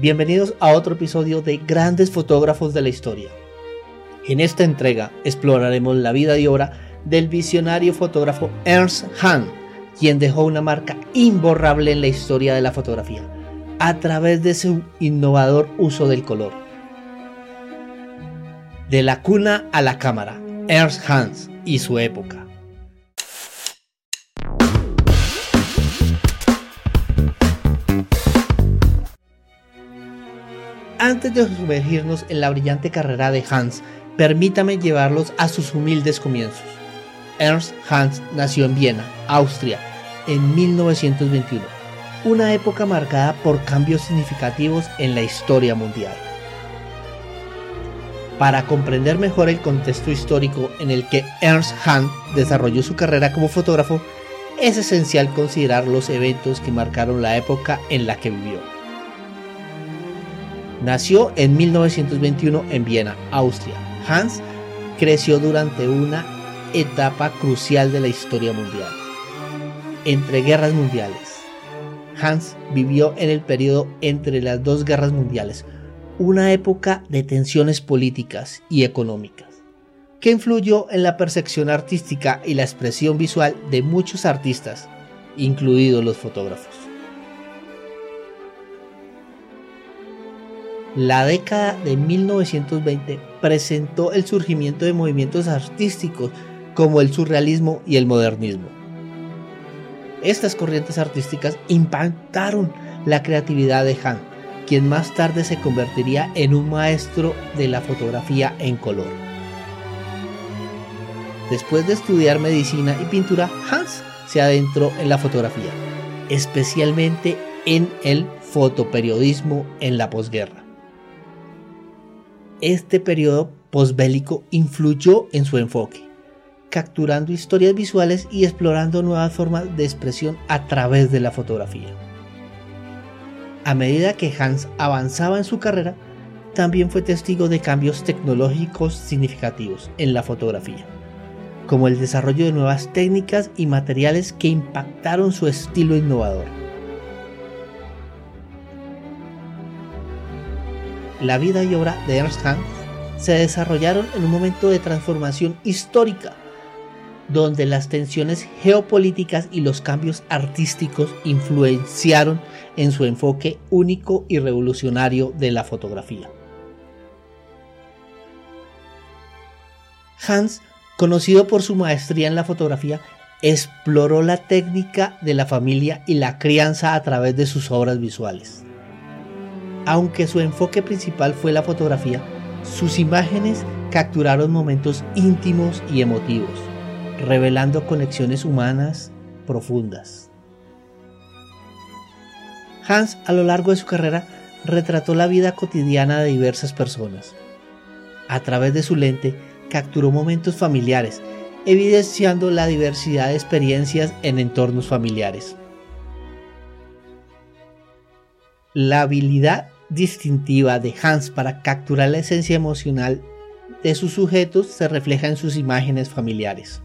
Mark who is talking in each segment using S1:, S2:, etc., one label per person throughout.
S1: Bienvenidos a otro episodio de Grandes Fotógrafos de la Historia. En esta entrega exploraremos la vida y obra del visionario fotógrafo Ernst Hahn, quien dejó una marca imborrable en la historia de la fotografía a través de su innovador uso del color. De la cuna a la cámara, Ernst Hahn y su época. Antes de sumergirnos en la brillante carrera de Hans, permítame llevarlos a sus humildes comienzos. Ernst Hans nació en Viena, Austria, en 1921, una época marcada por cambios significativos en la historia mundial. Para comprender mejor el contexto histórico en el que Ernst Hahn desarrolló su carrera como fotógrafo, es esencial considerar los eventos que marcaron la época en la que vivió. Nació en 1921 en Viena, Austria. Hans creció durante una etapa crucial de la historia mundial. Entre guerras mundiales. Hans vivió en el periodo entre las dos guerras mundiales, una época de tensiones políticas y económicas, que influyó en la percepción artística y la expresión visual de muchos artistas, incluidos los fotógrafos. La década de 1920 presentó el surgimiento de movimientos artísticos como el surrealismo y el modernismo. Estas corrientes artísticas impactaron la creatividad de Han, quien más tarde se convertiría en un maestro de la fotografía en color. Después de estudiar medicina y pintura, Hans se adentró en la fotografía, especialmente en el fotoperiodismo en la posguerra este periodo posbélico influyó en su enfoque, capturando historias visuales y explorando nuevas formas de expresión a través de la fotografía. A medida que Hans avanzaba en su carrera, también fue testigo de cambios tecnológicos significativos en la fotografía, como el desarrollo de nuevas técnicas y materiales que impactaron su estilo innovador. La vida y obra de Ernst Hans se desarrollaron en un momento de transformación histórica, donde las tensiones geopolíticas y los cambios artísticos influenciaron en su enfoque único y revolucionario de la fotografía. Hans, conocido por su maestría en la fotografía, exploró la técnica de la familia y la crianza a través de sus obras visuales. Aunque su enfoque principal fue la fotografía, sus imágenes capturaron momentos íntimos y emotivos, revelando conexiones humanas profundas. Hans a lo largo de su carrera retrató la vida cotidiana de diversas personas. A través de su lente capturó momentos familiares, evidenciando la diversidad de experiencias en entornos familiares. La habilidad distintiva de Hans para capturar la esencia emocional de sus sujetos se refleja en sus imágenes familiares.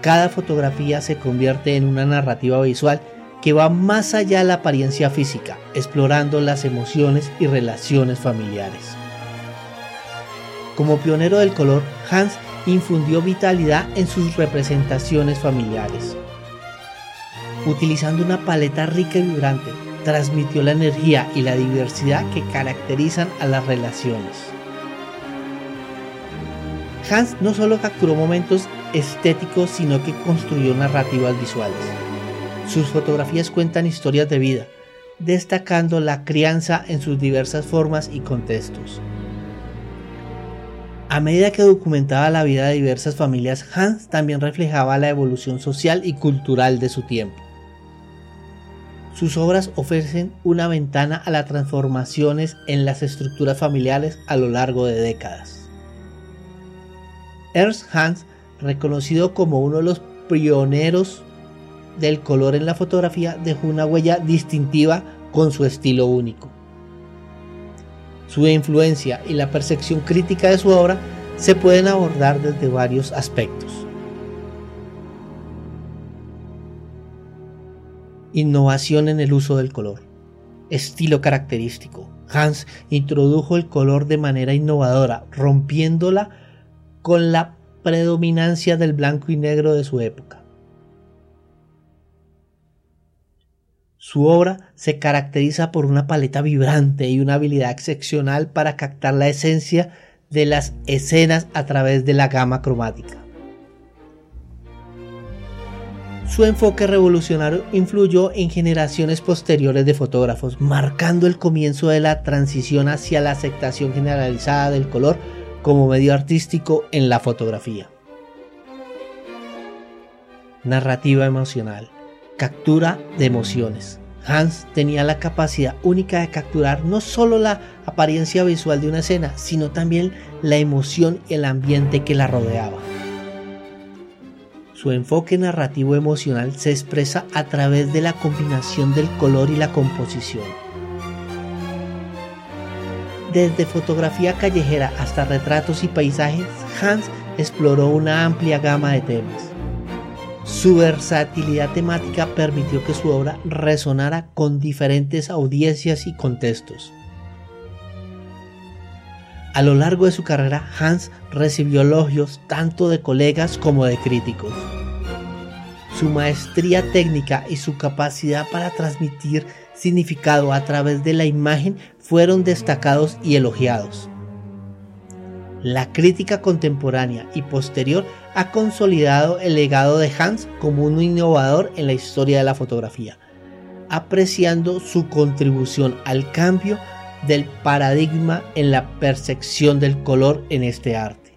S1: Cada fotografía se convierte en una narrativa visual que va más allá de la apariencia física, explorando las emociones y relaciones familiares. Como pionero del color, Hans infundió vitalidad en sus representaciones familiares. Utilizando una paleta rica y vibrante, transmitió la energía y la diversidad que caracterizan a las relaciones. Hans no solo capturó momentos estéticos, sino que construyó narrativas visuales. Sus fotografías cuentan historias de vida, destacando la crianza en sus diversas formas y contextos. A medida que documentaba la vida de diversas familias, Hans también reflejaba la evolución social y cultural de su tiempo. Sus obras ofrecen una ventana a las transformaciones en las estructuras familiares a lo largo de décadas. Ernst Hans, reconocido como uno de los pioneros del color en la fotografía, dejó una huella distintiva con su estilo único. Su influencia y la percepción crítica de su obra se pueden abordar desde varios aspectos. Innovación en el uso del color. estilo característico. Hans introdujo el color de manera innovadora, rompiéndola con la predominancia del blanco y negro de su época. Su obra se caracteriza por una paleta vibrante y una habilidad excepcional para captar la esencia de las escenas a través de la gama cromática. Su enfoque revolucionario influyó en generaciones posteriores de fotógrafos, marcando el comienzo de la transición hacia la aceptación generalizada del color como medio artístico en la fotografía. Narrativa emocional. Captura de emociones. Hans tenía la capacidad única de capturar no solo la apariencia visual de una escena, sino también la emoción y el ambiente que la rodeaba. Su enfoque narrativo emocional se expresa a través de la combinación del color y la composición. Desde fotografía callejera hasta retratos y paisajes, Hans exploró una amplia gama de temas. Su versatilidad temática permitió que su obra resonara con diferentes audiencias y contextos. A lo largo de su carrera, Hans recibió elogios tanto de colegas como de críticos. Su maestría técnica y su capacidad para transmitir significado a través de la imagen fueron destacados y elogiados. La crítica contemporánea y posterior ha consolidado el legado de Hans como un innovador en la historia de la fotografía, apreciando su contribución al cambio del paradigma en la percepción del color en este arte.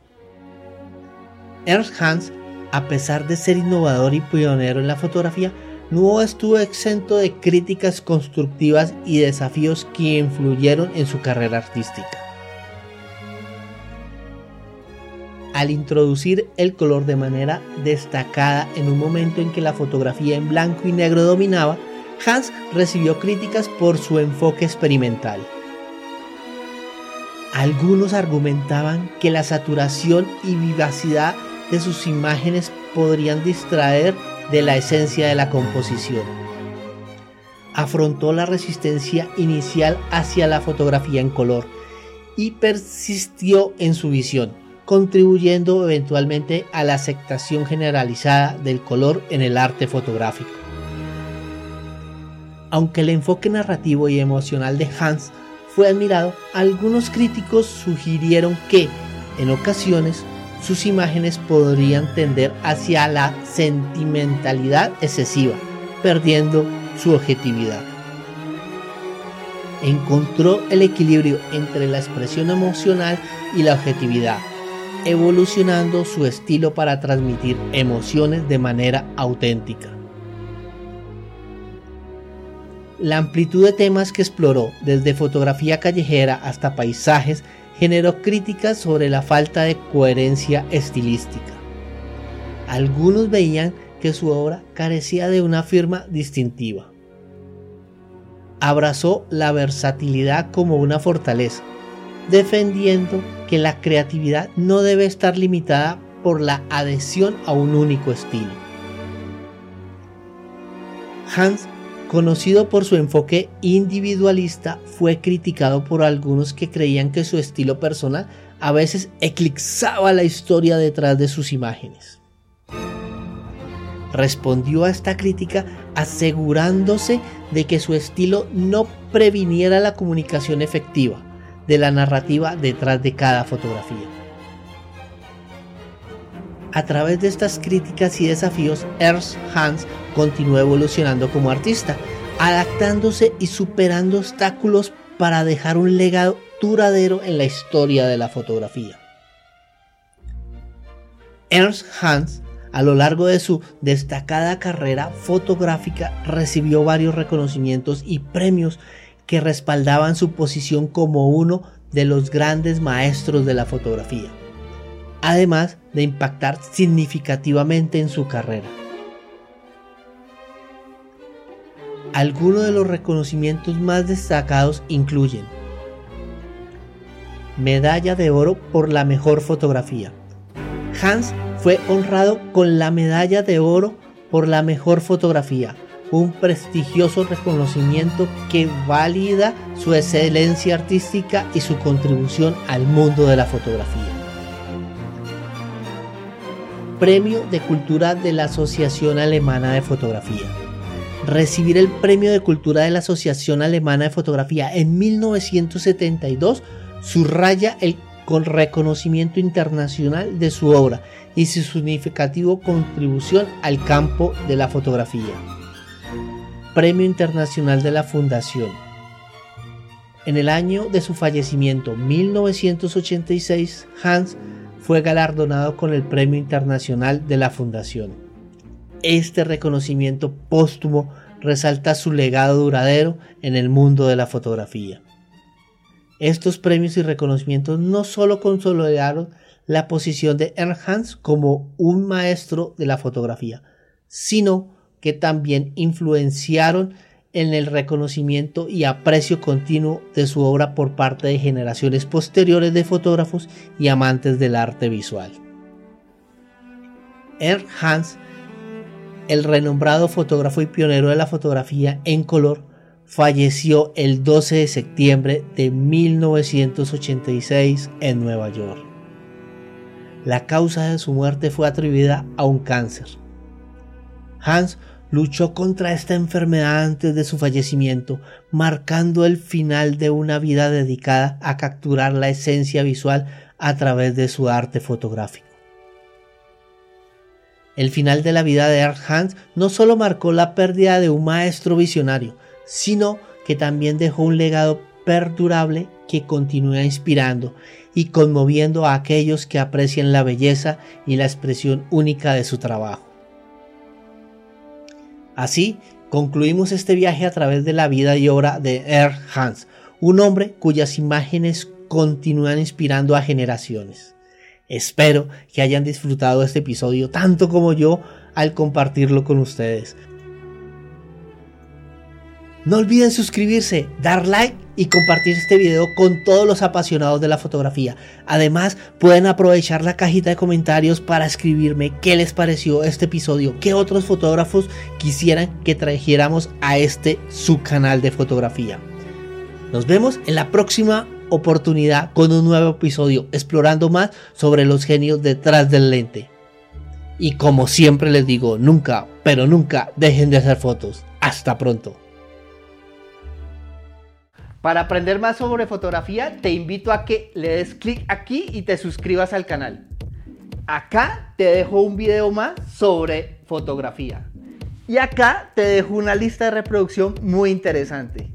S1: Ernst Hans, a pesar de ser innovador y pionero en la fotografía, no estuvo exento de críticas constructivas y desafíos que influyeron en su carrera artística. Al introducir el color de manera destacada en un momento en que la fotografía en blanco y negro dominaba, Hans recibió críticas por su enfoque experimental. Algunos argumentaban que la saturación y vivacidad de sus imágenes podrían distraer de la esencia de la composición. Afrontó la resistencia inicial hacia la fotografía en color y persistió en su visión, contribuyendo eventualmente a la aceptación generalizada del color en el arte fotográfico. Aunque el enfoque narrativo y emocional de Hans fue admirado, algunos críticos sugirieron que, en ocasiones, sus imágenes podrían tender hacia la sentimentalidad excesiva, perdiendo su objetividad. Encontró el equilibrio entre la expresión emocional y la objetividad, evolucionando su estilo para transmitir emociones de manera auténtica. La amplitud de temas que exploró, desde fotografía callejera hasta paisajes, generó críticas sobre la falta de coherencia estilística. Algunos veían que su obra carecía de una firma distintiva. Abrazó la versatilidad como una fortaleza, defendiendo que la creatividad no debe estar limitada por la adhesión a un único estilo. Hans Conocido por su enfoque individualista, fue criticado por algunos que creían que su estilo personal a veces eclipsaba la historia detrás de sus imágenes. Respondió a esta crítica asegurándose de que su estilo no previniera la comunicación efectiva de la narrativa detrás de cada fotografía. A través de estas críticas y desafíos, Ernst Hans continuó evolucionando como artista, adaptándose y superando obstáculos para dejar un legado duradero en la historia de la fotografía. Ernst Hans, a lo largo de su destacada carrera fotográfica, recibió varios reconocimientos y premios que respaldaban su posición como uno de los grandes maestros de la fotografía además de impactar significativamente en su carrera. Algunos de los reconocimientos más destacados incluyen Medalla de Oro por la mejor fotografía. Hans fue honrado con la Medalla de Oro por la mejor fotografía un prestigioso reconocimiento que valida su excelencia artística y su contribución al mundo de la fotografía. Premio de Cultura de la Asociación Alemana de Fotografía. Recibir el Premio de Cultura de la Asociación Alemana de Fotografía en 1972 subraya el con reconocimiento internacional de su obra y su significativo contribución al campo de la fotografía. Premio Internacional de la Fundación. En el año de su fallecimiento, 1986, Hans fue galardonado con el Premio Internacional de la Fundación. Este reconocimiento póstumo resalta su legado duradero en el mundo de la fotografía. Estos premios y reconocimientos no solo consolidaron la posición de Ernst Hans como un maestro de la fotografía, sino que también influenciaron en el reconocimiento y aprecio continuo de su obra por parte de generaciones posteriores de fotógrafos y amantes del arte visual. Ernst Hans, el renombrado fotógrafo y pionero de la fotografía en color, falleció el 12 de septiembre de 1986 en Nueva York. La causa de su muerte fue atribuida a un cáncer. Hans luchó contra esta enfermedad antes de su fallecimiento, marcando el final de una vida dedicada a capturar la esencia visual a través de su arte fotográfico. El final de la vida de Ernst Hans no solo marcó la pérdida de un maestro visionario, sino que también dejó un legado perdurable que continúa inspirando y conmoviendo a aquellos que aprecian la belleza y la expresión única de su trabajo. Así, concluimos este viaje a través de la vida y obra de Ernst Hans, un hombre cuyas imágenes continúan inspirando a generaciones. Espero que hayan disfrutado este episodio tanto como yo al compartirlo con ustedes. No olviden suscribirse, dar like y compartir este video con todos los apasionados de la fotografía. Además, pueden aprovechar la cajita de comentarios para escribirme qué les pareció este episodio, qué otros fotógrafos quisieran que trajéramos a este su canal de fotografía. Nos vemos en la próxima oportunidad con un nuevo episodio explorando más sobre los genios detrás del lente. Y como siempre les digo, nunca, pero nunca dejen de hacer fotos. Hasta pronto. Para aprender más sobre fotografía, te invito a que le des clic aquí y te suscribas al canal. Acá te dejo un video más sobre fotografía. Y acá te dejo una lista de reproducción muy interesante.